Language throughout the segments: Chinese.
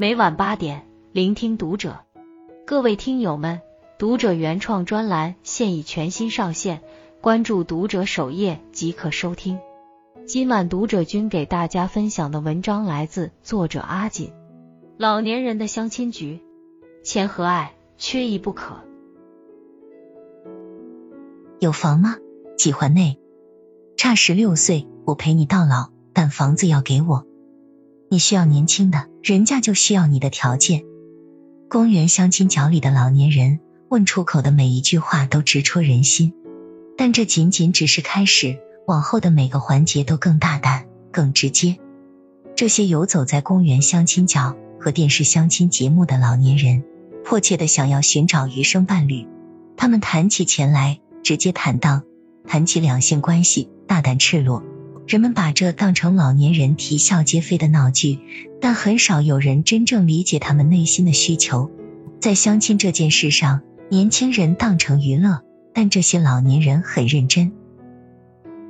每晚八点，聆听读者。各位听友们，读者原创专栏现已全新上线，关注读者首页即可收听。今晚读者君给大家分享的文章来自作者阿锦。老年人的相亲局，钱和爱缺一不可。有房吗？几环内？差十六岁，我陪你到老，但房子要给我。你需要年轻的，人家就需要你的条件。公园相亲角里的老年人问出口的每一句话都直戳人心，但这仅仅只是开始，往后的每个环节都更大胆、更直接。这些游走在公园相亲角和电视相亲节目的老年人，迫切的想要寻找余生伴侣。他们谈起钱来，直接坦荡；谈起两性关系，大胆赤裸。人们把这当成老年人啼笑皆非的闹剧，但很少有人真正理解他们内心的需求。在相亲这件事上，年轻人当成娱乐，但这些老年人很认真。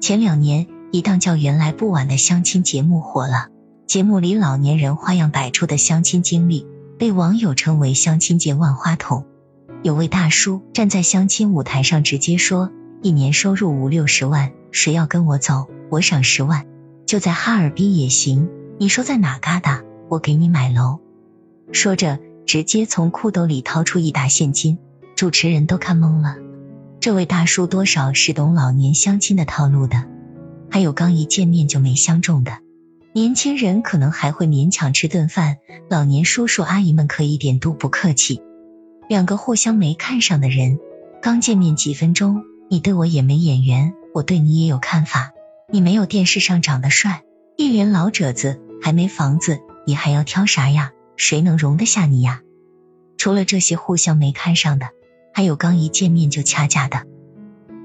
前两年，一档叫《原来不晚》的相亲节目火了，节目里老年人花样百出的相亲经历，被网友称为相亲界万花筒。有位大叔站在相亲舞台上，直接说：“一年收入五六十万，谁要跟我走？”我赏十万，就在哈尔滨也行。你说在哪旮瘩，我给你买楼。说着，直接从裤兜里掏出一沓现金，主持人都看懵了。这位大叔多少是懂老年相亲的套路的，还有刚一见面就没相中的。年轻人可能还会勉强吃顿饭，老年叔叔阿姨们可一点都不客气。两个互相没看上的人，刚见面几分钟，你对我也没眼缘，我对你也有看法。你没有电视上长得帅，一脸老褶子，还没房子，你还要挑啥呀？谁能容得下你呀？除了这些互相没看上的，还有刚一见面就掐架的。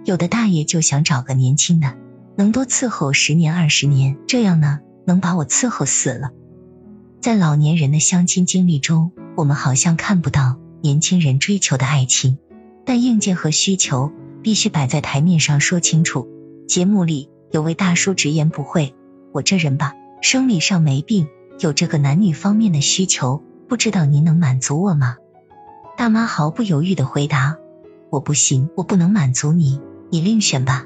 有的大爷就想找个年轻的，能多伺候十年二十年，这样呢，能把我伺候死了。在老年人的相亲经历中，我们好像看不到年轻人追求的爱情，但硬件和需求必须摆在台面上说清楚。节目里。有位大叔直言不讳：“我这人吧，生理上没病，有这个男女方面的需求，不知道您能满足我吗？”大妈毫不犹豫的回答：“我不行，我不能满足你，你另选吧。”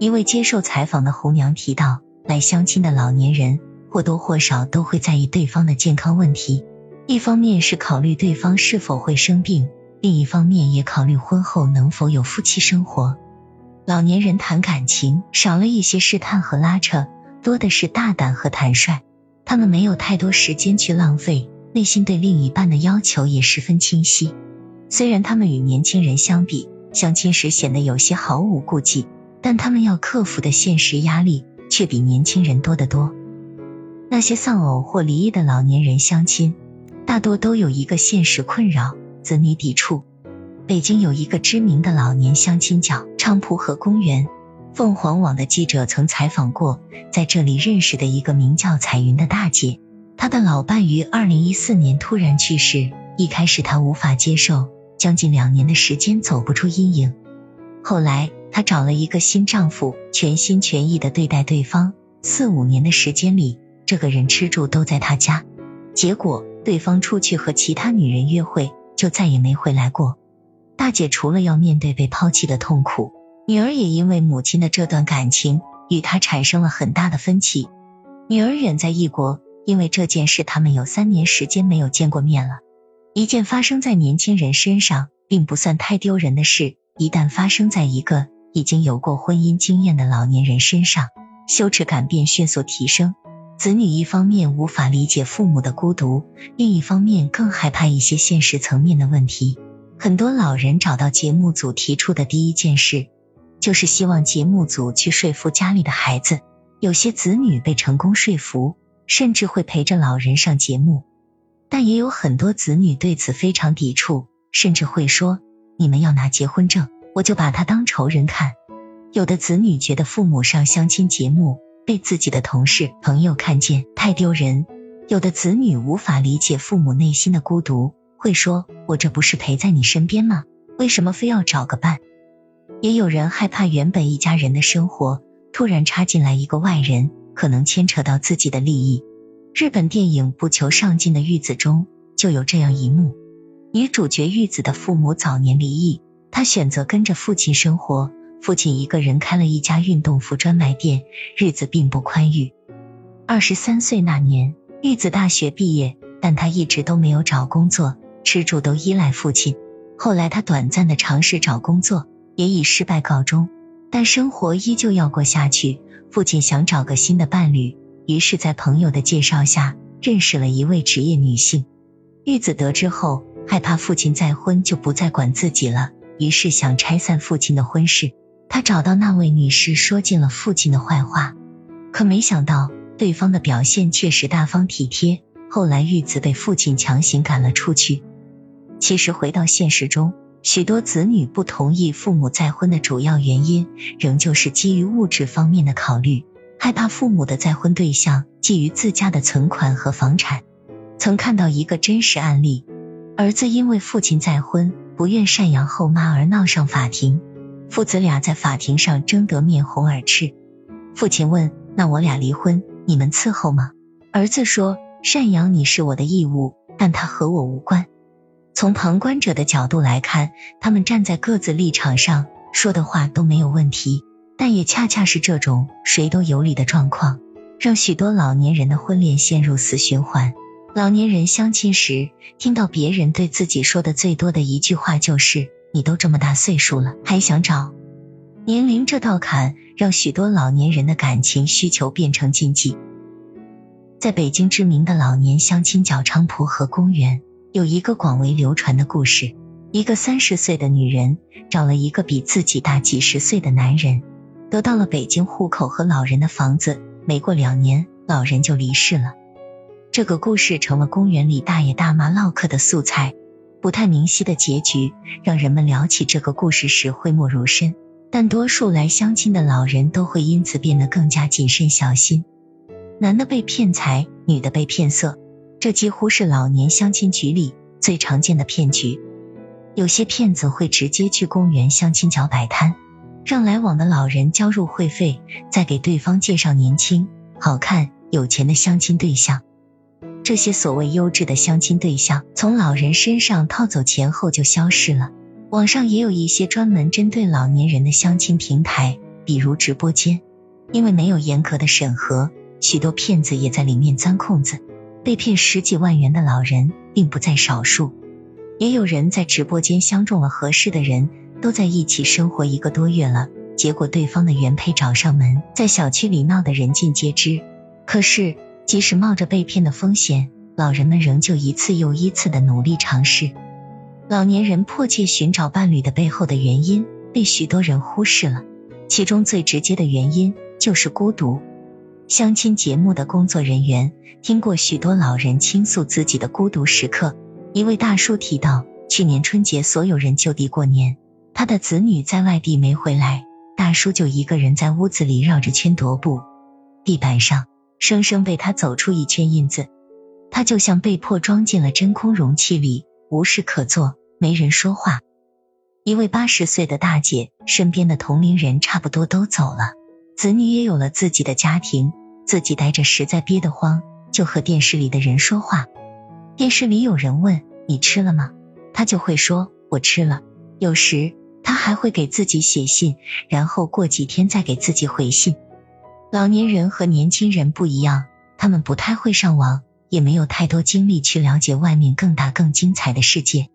一位接受采访的红娘提到，来相亲的老年人或多或少都会在意对方的健康问题，一方面是考虑对方是否会生病，另一方面也考虑婚后能否有夫妻生活。老年人谈感情少了一些试探和拉扯，多的是大胆和坦率。他们没有太多时间去浪费，内心对另一半的要求也十分清晰。虽然他们与年轻人相比，相亲时显得有些毫无顾忌，但他们要克服的现实压力却比年轻人多得多。那些丧偶或离异的老年人相亲，大多都有一个现实困扰：子女抵触。北京有一个知名的老年相亲角昌蒲河公园，凤凰网的记者曾采访过在这里认识的一个名叫彩云的大姐。她的老伴于二零一四年突然去世，一开始她无法接受，将近两年的时间走不出阴影。后来她找了一个新丈夫，全心全意的对待对方。四五年的时间里，这个人吃住都在她家，结果对方出去和其他女人约会，就再也没回来过。大姐除了要面对被抛弃的痛苦，女儿也因为母亲的这段感情与她产生了很大的分歧。女儿远在异国，因为这件事，他们有三年时间没有见过面了。一件发生在年轻人身上，并不算太丢人的事，一旦发生在一个已经有过婚姻经验的老年人身上，羞耻感便迅速提升。子女一方面无法理解父母的孤独，另一方面更害怕一些现实层面的问题。很多老人找到节目组提出的第一件事，就是希望节目组去说服家里的孩子。有些子女被成功说服，甚至会陪着老人上节目，但也有很多子女对此非常抵触，甚至会说：“你们要拿结婚证，我就把他当仇人看。”有的子女觉得父母上相亲节目被自己的同事、朋友看见太丢人；有的子女无法理解父母内心的孤独。会说：“我这不是陪在你身边吗？为什么非要找个伴？”也有人害怕原本一家人的生活突然插进来一个外人，可能牵扯到自己的利益。日本电影《不求上进的玉子》中就有这样一幕：女主角玉子的父母早年离异，她选择跟着父亲生活。父亲一个人开了一家运动服专卖店，日子并不宽裕。二十三岁那年，玉子大学毕业，但她一直都没有找工作，吃住都依赖父亲。后来，她短暂的尝试找工作，也以失败告终。但生活依旧要过下去。父亲想找个新的伴侣，于是，在朋友的介绍下，认识了一位职业女性。玉子得知后，害怕父亲再婚就不再管自己了，于是想拆散父亲的婚事。他找到那位女士，说尽了父亲的坏话，可没想到对方的表现确实大方体贴。后来玉子被父亲强行赶了出去。其实回到现实中，许多子女不同意父母再婚的主要原因，仍旧是基于物质方面的考虑，害怕父母的再婚对象觊觎自家的存款和房产。曾看到一个真实案例，儿子因为父亲再婚，不愿赡养后妈而闹上法庭。父子俩在法庭上争得面红耳赤。父亲问：“那我俩离婚，你们伺候吗？”儿子说：“赡养你是我的义务，但他和我无关。”从旁观者的角度来看，他们站在各自立场上说的话都没有问题，但也恰恰是这种谁都有理的状况，让许多老年人的婚恋陷入死循环。老年人相亲时，听到别人对自己说的最多的一句话就是。你都这么大岁数了，还想找？年龄这道坎，让许多老年人的感情需求变成禁忌。在北京知名的老年相亲角昌蒲河公园，有一个广为流传的故事：一个三十岁的女人找了一个比自己大几十岁的男人，得到了北京户口和老人的房子。没过两年，老人就离世了。这个故事成了公园里大爷大妈唠嗑的素材。不太明晰的结局，让人们聊起这个故事时讳莫如深。但多数来相亲的老人都会因此变得更加谨慎小心。男的被骗财，女的被骗色，这几乎是老年相亲局里最常见的骗局。有些骗子会直接去公园相亲角摆摊，让来往的老人交入会费，再给对方介绍年轻、好看、有钱的相亲对象。这些所谓优质的相亲对象，从老人身上套走钱后就消失了。网上也有一些专门针对老年人的相亲平台，比如直播间，因为没有严格的审核，许多骗子也在里面钻空子，被骗十几万元的老人并不在少数。也有人在直播间相中了合适的人，都在一起生活一个多月了，结果对方的原配找上门，在小区里闹得人尽皆知。可是。即使冒着被骗的风险，老人们仍旧一次又一次的努力尝试。老年人迫切寻找伴侣的背后的原因被许多人忽视了，其中最直接的原因就是孤独。相亲节目的工作人员听过许多老人倾诉自己的孤独时刻。一位大叔提到，去年春节所有人就地过年，他的子女在外地没回来，大叔就一个人在屋子里绕着圈踱步，地板上。生生被他走出一圈印子，他就像被迫装进了真空容器里，无事可做，没人说话。一位八十岁的大姐，身边的同龄人差不多都走了，子女也有了自己的家庭，自己待着实在憋得慌，就和电视里的人说话。电视里有人问你吃了吗？他就会说我吃了。有时他还会给自己写信，然后过几天再给自己回信。老年人和年轻人不一样，他们不太会上网，也没有太多精力去了解外面更大更精彩的世界。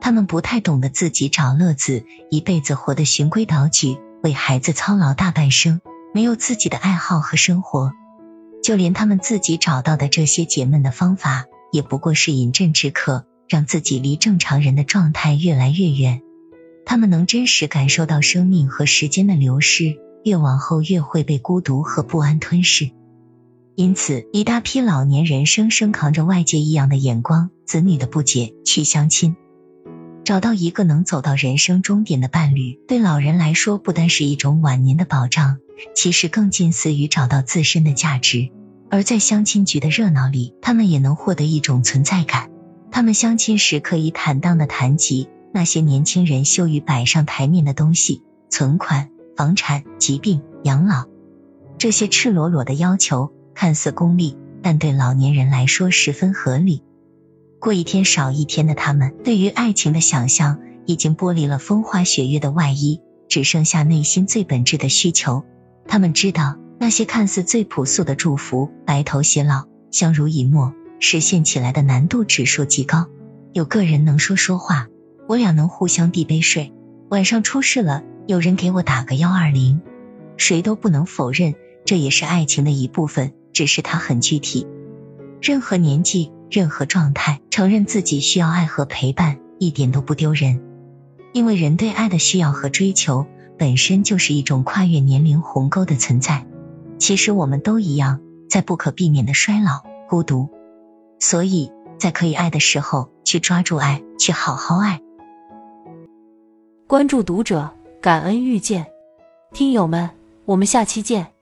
他们不太懂得自己找乐子，一辈子活得循规蹈矩，为孩子操劳大半生，没有自己的爱好和生活。就连他们自己找到的这些解闷的方法，也不过是饮鸩止渴，让自己离正常人的状态越来越远。他们能真实感受到生命和时间的流逝。越往后越会被孤独和不安吞噬，因此一大批老年人生生扛着外界异样的眼光、子女的不解去相亲。找到一个能走到人生终点的伴侣，对老人来说不单是一种晚年的保障，其实更近似于找到自身的价值。而在相亲局的热闹里，他们也能获得一种存在感。他们相亲时可以坦荡的谈及那些年轻人羞于摆上台面的东西，存款。房产、疾病、养老，这些赤裸裸的要求看似功利，但对老年人来说十分合理。过一天少一天的他们，对于爱情的想象已经剥离了风花雪月的外衣，只剩下内心最本质的需求。他们知道，那些看似最朴素的祝福，白头偕老、相濡以沫，实现起来的难度指数极高。有个人能说说话，我俩能互相递杯水。晚上出事了，有人给我打个幺二零。谁都不能否认，这也是爱情的一部分，只是它很具体。任何年纪、任何状态，承认自己需要爱和陪伴，一点都不丢人。因为人对爱的需要和追求，本身就是一种跨越年龄鸿沟的存在。其实我们都一样，在不可避免的衰老、孤独。所以在可以爱的时候，去抓住爱，去好好爱。关注读者，感恩遇见，听友们。我们下期见。